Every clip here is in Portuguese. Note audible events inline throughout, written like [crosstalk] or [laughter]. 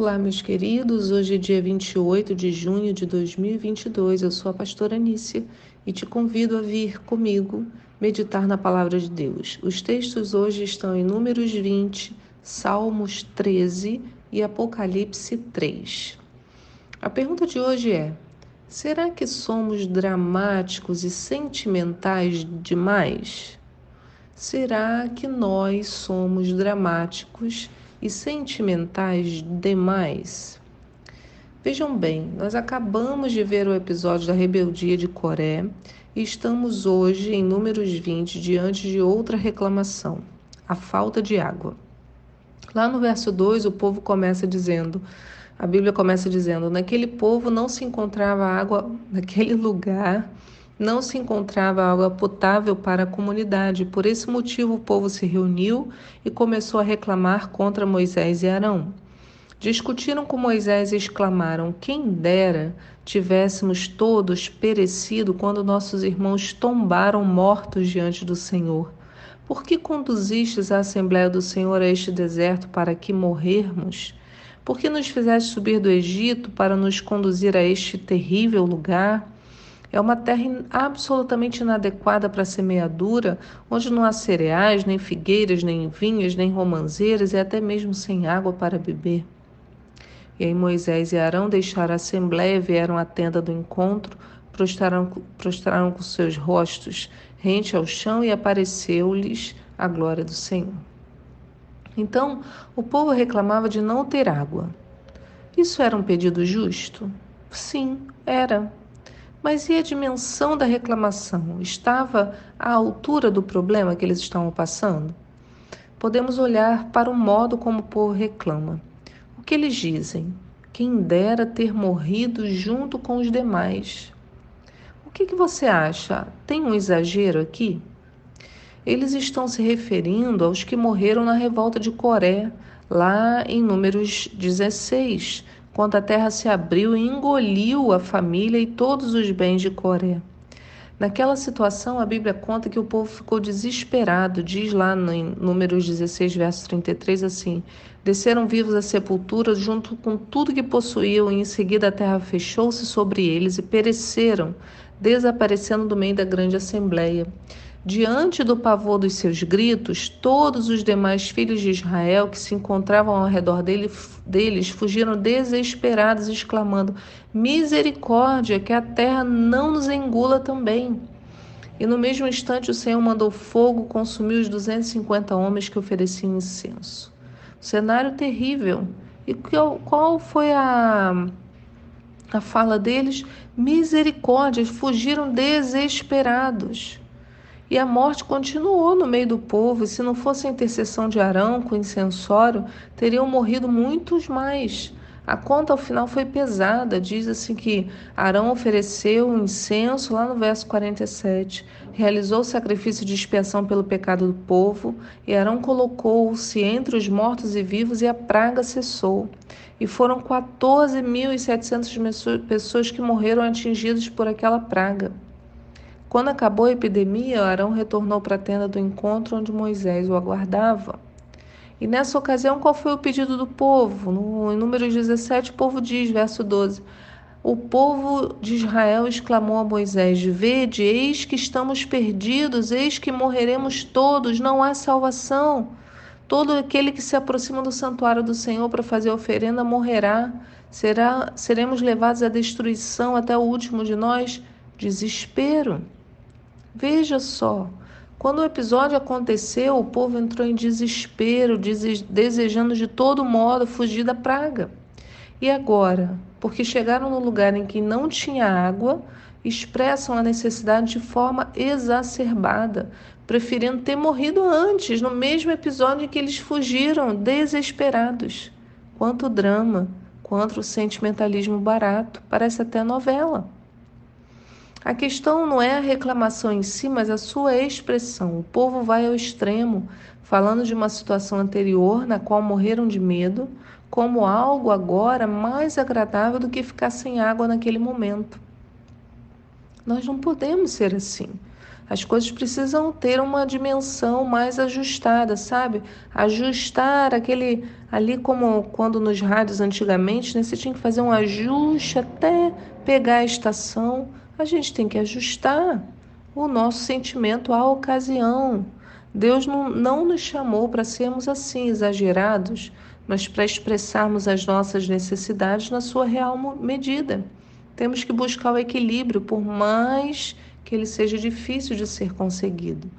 Olá, meus queridos. Hoje é dia 28 de junho de 2022. Eu sou a pastora Anícia e te convido a vir comigo meditar na palavra de Deus. Os textos hoje estão em Números 20, Salmos 13 e Apocalipse 3. A pergunta de hoje é: será que somos dramáticos e sentimentais demais? Será que nós somos dramáticos e sentimentais demais? Vejam bem, nós acabamos de ver o episódio da rebeldia de Coré e estamos hoje em Números 20 diante de outra reclamação, a falta de água. Lá no verso 2, o povo começa dizendo: a Bíblia começa dizendo: naquele povo não se encontrava água, naquele lugar não se encontrava água potável para a comunidade. Por esse motivo, o povo se reuniu e começou a reclamar contra Moisés e Arão. Discutiram com Moisés e exclamaram: Quem dera tivéssemos todos perecido quando nossos irmãos tombaram mortos diante do Senhor. Por que conduzistes a Assembleia do Senhor a este deserto para que morrermos? Por que nos fizeste subir do Egito para nos conduzir a este terrível lugar? É uma terra absolutamente inadequada para semeadura, onde não há cereais, nem figueiras, nem vinhas, nem romanzeiras e até mesmo sem água para beber. E aí Moisés e Arão deixaram a assembleia, e vieram à tenda do encontro, prostraram, prostraram com seus rostos rente ao chão e apareceu-lhes a glória do Senhor. Então o povo reclamava de não ter água. Isso era um pedido justo? Sim, era. Mas e a dimensão da reclamação? Estava à altura do problema que eles estavam passando? Podemos olhar para o modo como o povo reclama. O que eles dizem? Quem dera ter morrido junto com os demais. O que, que você acha? Tem um exagero aqui? Eles estão se referindo aos que morreram na revolta de Coré, lá em Números 16, quando a terra se abriu e engoliu a família e todos os bens de Coré. Naquela situação, a Bíblia conta que o povo ficou desesperado, diz lá em Números 16, verso 33, assim: Desceram vivos à sepultura junto com tudo que possuíam, e em seguida a terra fechou-se sobre eles e pereceram, desaparecendo do meio da grande assembleia. Diante do pavor dos seus gritos, todos os demais filhos de Israel que se encontravam ao redor dele, deles fugiram desesperados, exclamando: Misericórdia, que a terra não nos engula também. E no mesmo instante o Senhor mandou fogo consumir os 250 homens que ofereciam incenso. cenário terrível. E qual, qual foi a, a fala deles? Misericórdia, fugiram desesperados. E a morte continuou no meio do povo, e se não fosse a intercessão de Arão com o incensório, teriam morrido muitos mais. A conta ao final foi pesada, diz assim que Arão ofereceu o incenso lá no verso 47, realizou o sacrifício de expiação pelo pecado do povo, e Arão colocou-se entre os mortos e vivos, e a praga cessou. E foram 14.700 pessoas que morreram atingidas por aquela praga. Quando acabou a epidemia, Arão retornou para a tenda do encontro onde Moisés o aguardava. E nessa ocasião, qual foi o pedido do povo? No, em Números 17, o povo diz, verso 12: O povo de Israel exclamou a Moisés: Vede, eis que estamos perdidos, eis que morreremos todos, não há salvação. Todo aquele que se aproxima do santuário do Senhor para fazer oferenda morrerá. Será, seremos levados à destruição até o último de nós? Desespero. Veja só, quando o episódio aconteceu, o povo entrou em desespero, desejando de todo modo fugir da praga. E agora, porque chegaram no lugar em que não tinha água, expressam a necessidade de forma exacerbada, preferindo ter morrido antes, no mesmo episódio em que eles fugiram, desesperados. Quanto drama, quanto sentimentalismo barato, parece até novela. A questão não é a reclamação em si, mas a sua expressão. O povo vai ao extremo, falando de uma situação anterior na qual morreram de medo, como algo agora mais agradável do que ficar sem água naquele momento. Nós não podemos ser assim. As coisas precisam ter uma dimensão mais ajustada, sabe? Ajustar aquele ali como quando nos rádios antigamente, né, você tinha que fazer um ajuste até pegar a estação. A gente tem que ajustar o nosso sentimento à ocasião. Deus não, não nos chamou para sermos assim exagerados, mas para expressarmos as nossas necessidades na sua real medida. Temos que buscar o equilíbrio, por mais que ele seja difícil de ser conseguido.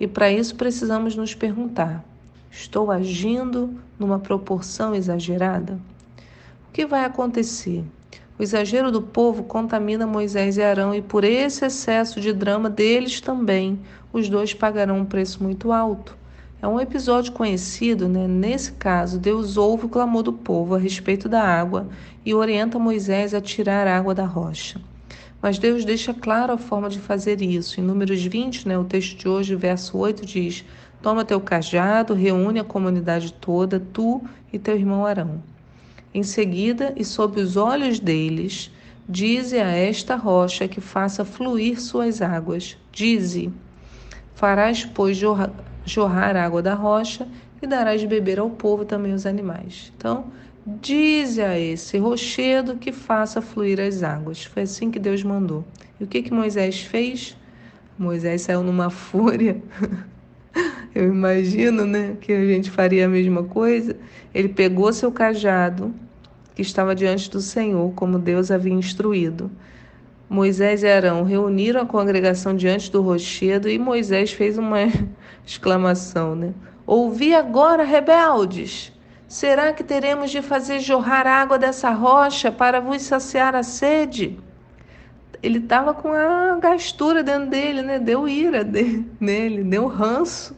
E para isso precisamos nos perguntar: estou agindo numa proporção exagerada? O que vai acontecer? O exagero do povo contamina Moisés e Arão, e por esse excesso de drama deles também, os dois pagarão um preço muito alto. É um episódio conhecido, né? Nesse caso, Deus ouve o clamor do povo a respeito da água e orienta Moisés a tirar a água da rocha. Mas Deus deixa claro a forma de fazer isso. Em Números 20, né, o texto de hoje, verso 8, diz: Toma teu cajado, reúne a comunidade toda, tu e teu irmão Arão. Em seguida, e sob os olhos deles, dize a esta rocha que faça fluir suas águas. Dize: Farás, pois, jorrar água da rocha e darás beber ao povo também os animais. Então, dize a esse rochedo que faça fluir as águas. Foi assim que Deus mandou. E o que, que Moisés fez? Moisés saiu numa [laughs] fúria. Eu imagino, né, que a gente faria a mesma coisa. Ele pegou seu cajado, que estava diante do Senhor, como Deus havia instruído. Moisés e Arão reuniram a congregação diante do rochedo e Moisés fez uma [laughs] exclamação, né? Ouvi agora, rebeldes! Será que teremos de fazer jorrar água dessa rocha para vos saciar a sede? Ele estava com a gastura dentro dele, né? Deu ira [laughs] nele, deu ranço.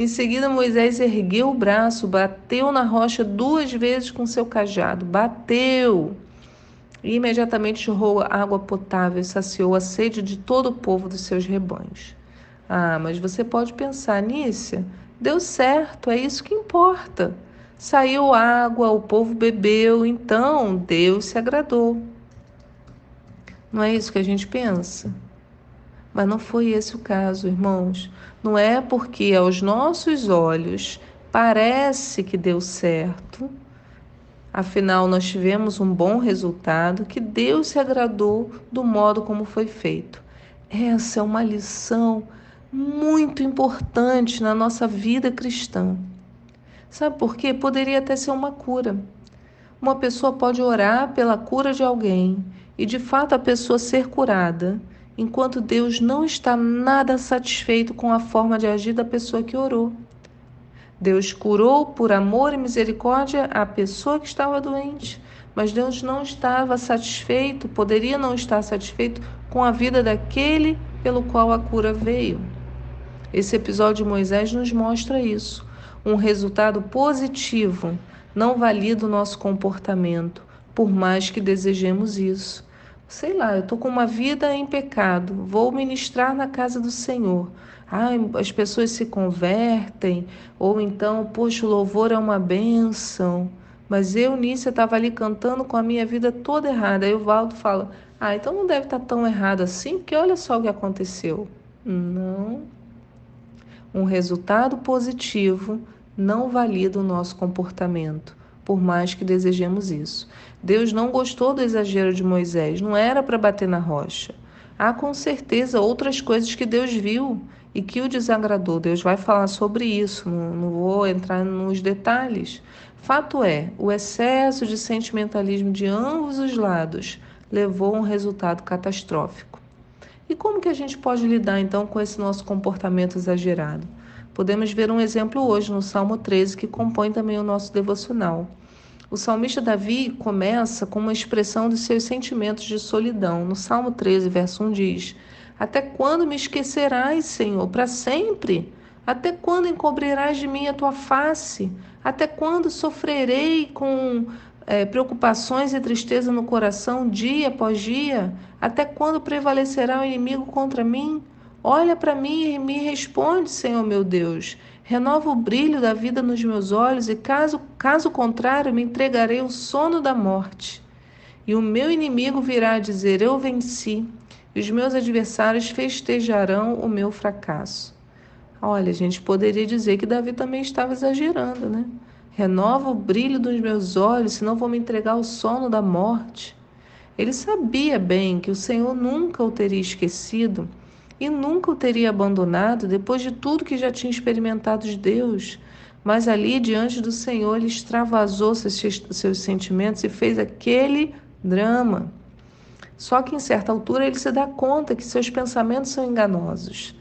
Em seguida, Moisés ergueu o braço, bateu na rocha duas vezes com seu cajado. Bateu! E imediatamente jorrou água potável e saciou a sede de todo o povo dos seus rebanhos. Ah, mas você pode pensar, Nícia, deu certo, é isso que importa. Saiu água, o povo bebeu, então Deus se agradou. Não é isso que a gente pensa? Mas não foi esse o caso, irmãos. Não é porque aos nossos olhos parece que deu certo, afinal nós tivemos um bom resultado, que Deus se agradou do modo como foi feito. Essa é uma lição muito importante na nossa vida cristã. Sabe por quê? Poderia até ser uma cura. Uma pessoa pode orar pela cura de alguém e de fato a pessoa ser curada enquanto Deus não está nada satisfeito com a forma de agir da pessoa que orou. Deus curou por amor e misericórdia a pessoa que estava doente, mas Deus não estava satisfeito, poderia não estar satisfeito com a vida daquele pelo qual a cura veio. Esse episódio de Moisés nos mostra isso. Um resultado positivo não valida o nosso comportamento, por mais que desejemos isso sei lá, eu estou com uma vida em pecado, vou ministrar na casa do Senhor. Ah, as pessoas se convertem, ou então, poxa, o louvor é uma bênção. Mas eu, Nícia, estava ali cantando com a minha vida toda errada. Aí o Valdo fala: Ah, então não deve estar tá tão errado assim, porque olha só o que aconteceu. Não. Um resultado positivo não valida o nosso comportamento por mais que desejemos isso. Deus não gostou do exagero de Moisés, não era para bater na rocha. Há com certeza outras coisas que Deus viu e que o desagradou. Deus vai falar sobre isso, não, não vou entrar nos detalhes. Fato é, o excesso de sentimentalismo de ambos os lados levou a um resultado catastrófico. E como que a gente pode lidar então com esse nosso comportamento exagerado? Podemos ver um exemplo hoje no Salmo 13, que compõe também o nosso devocional. O salmista Davi começa com uma expressão dos seus sentimentos de solidão. No Salmo 13, verso 1 diz: Até quando me esquecerás, Senhor, para sempre? Até quando encobrirás de mim a tua face? Até quando sofrerei com é, preocupações e tristeza no coração dia após dia? Até quando prevalecerá o inimigo contra mim? Olha para mim e me responde, Senhor meu Deus. Renova o brilho da vida nos meus olhos e caso, caso contrário, me entregarei ao sono da morte. E o meu inimigo virá dizer: Eu venci. e os meus adversários festejarão o meu fracasso. Olha, a gente poderia dizer que Davi também estava exagerando, né? Renova o brilho dos meus olhos, senão vou me entregar ao sono da morte. Ele sabia bem que o Senhor nunca o teria esquecido e nunca o teria abandonado depois de tudo que já tinha experimentado de Deus. Mas ali, diante do Senhor, ele extravasou seus, seus sentimentos e fez aquele drama. Só que em certa altura ele se dá conta que seus pensamentos são enganosos.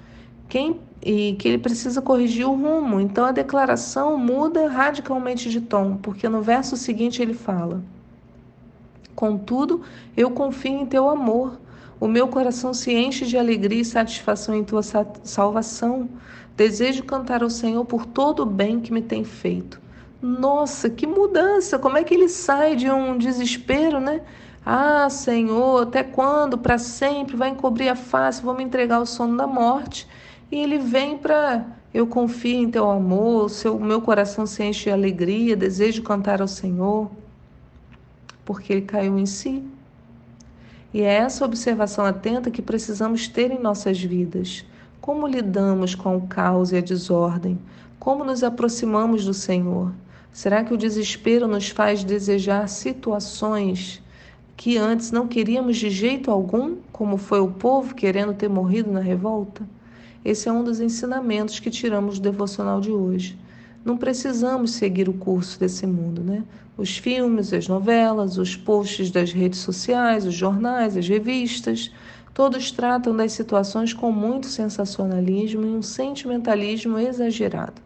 Quem e que ele precisa corrigir o rumo. Então a declaração muda radicalmente de tom, porque no verso seguinte ele fala: Contudo, eu confio em teu amor. O meu coração se enche de alegria e satisfação em tua salvação. Desejo cantar ao Senhor por todo o bem que me tem feito. Nossa, que mudança! Como é que ele sai de um desespero, né? Ah, Senhor, até quando? Para sempre? Vai encobrir a face, vou me entregar ao sono da morte. E ele vem para eu confio em teu amor, seu meu coração se enche de alegria, desejo cantar ao Senhor, porque ele caiu em si. E é essa observação atenta que precisamos ter em nossas vidas. Como lidamos com o caos e a desordem? Como nos aproximamos do Senhor? Será que o desespero nos faz desejar situações que antes não queríamos de jeito algum, como foi o povo querendo ter morrido na revolta? Esse é um dos ensinamentos que tiramos do devocional de hoje. Não precisamos seguir o curso desse mundo, né? Os filmes, as novelas, os posts das redes sociais, os jornais, as revistas, Todos tratam das situações com muito sensacionalismo e um sentimentalismo exagerado.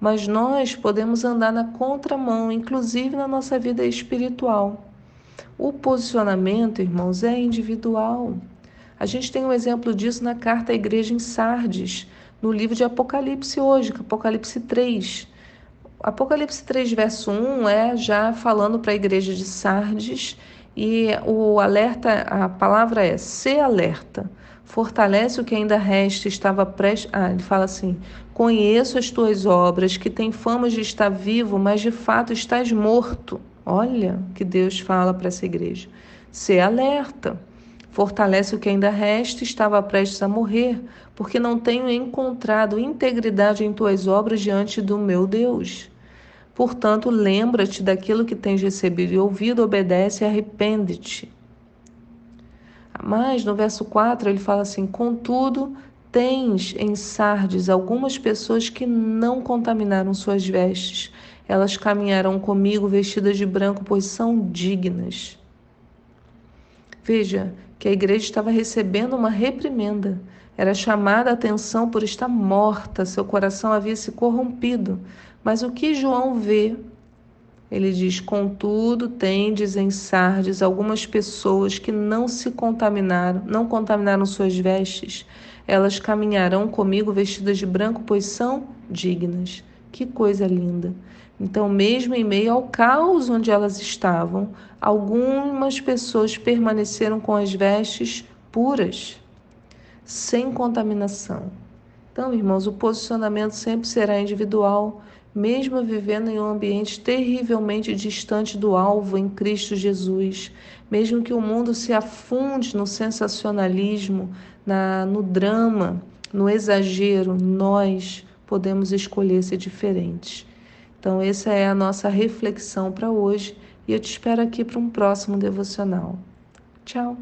Mas nós podemos andar na contramão, inclusive na nossa vida espiritual. O posicionamento, irmãos, é individual. A gente tem um exemplo disso na carta à igreja em Sardes, no livro de Apocalipse hoje, Apocalipse 3. Apocalipse 3, verso 1 é já falando para a igreja de Sardes e o alerta, a palavra é ser alerta. Fortalece o que ainda resta, estava prestes. Ah, ele fala assim: Conheço as tuas obras, que têm fama de estar vivo, mas de fato estás morto. Olha que Deus fala para essa igreja. Ser alerta. Fortalece o que ainda resta, estava prestes a morrer, porque não tenho encontrado integridade em tuas obras diante do meu Deus. Portanto, lembra-te daquilo que tens recebido e ouvido, obedece e arrepende-te. Mas no verso 4 ele fala assim: Contudo, tens em Sardes algumas pessoas que não contaminaram suas vestes. Elas caminharão comigo vestidas de branco, pois são dignas. Veja que a igreja estava recebendo uma reprimenda. Era chamada a atenção por estar morta, seu coração havia se corrompido. Mas o que João vê? Ele diz: Contudo, tendes em Sardes algumas pessoas que não se contaminaram, não contaminaram suas vestes. Elas caminharão comigo vestidas de branco, pois são dignas. Que coisa linda! Então, mesmo em meio ao caos onde elas estavam, algumas pessoas permaneceram com as vestes puras, sem contaminação. Então, irmãos, o posicionamento sempre será individual mesmo vivendo em um ambiente terrivelmente distante do alvo em Cristo Jesus, mesmo que o mundo se afunde no sensacionalismo, na, no drama, no exagero, nós podemos escolher ser diferentes. Então, essa é a nossa reflexão para hoje e eu te espero aqui para um próximo devocional. Tchau!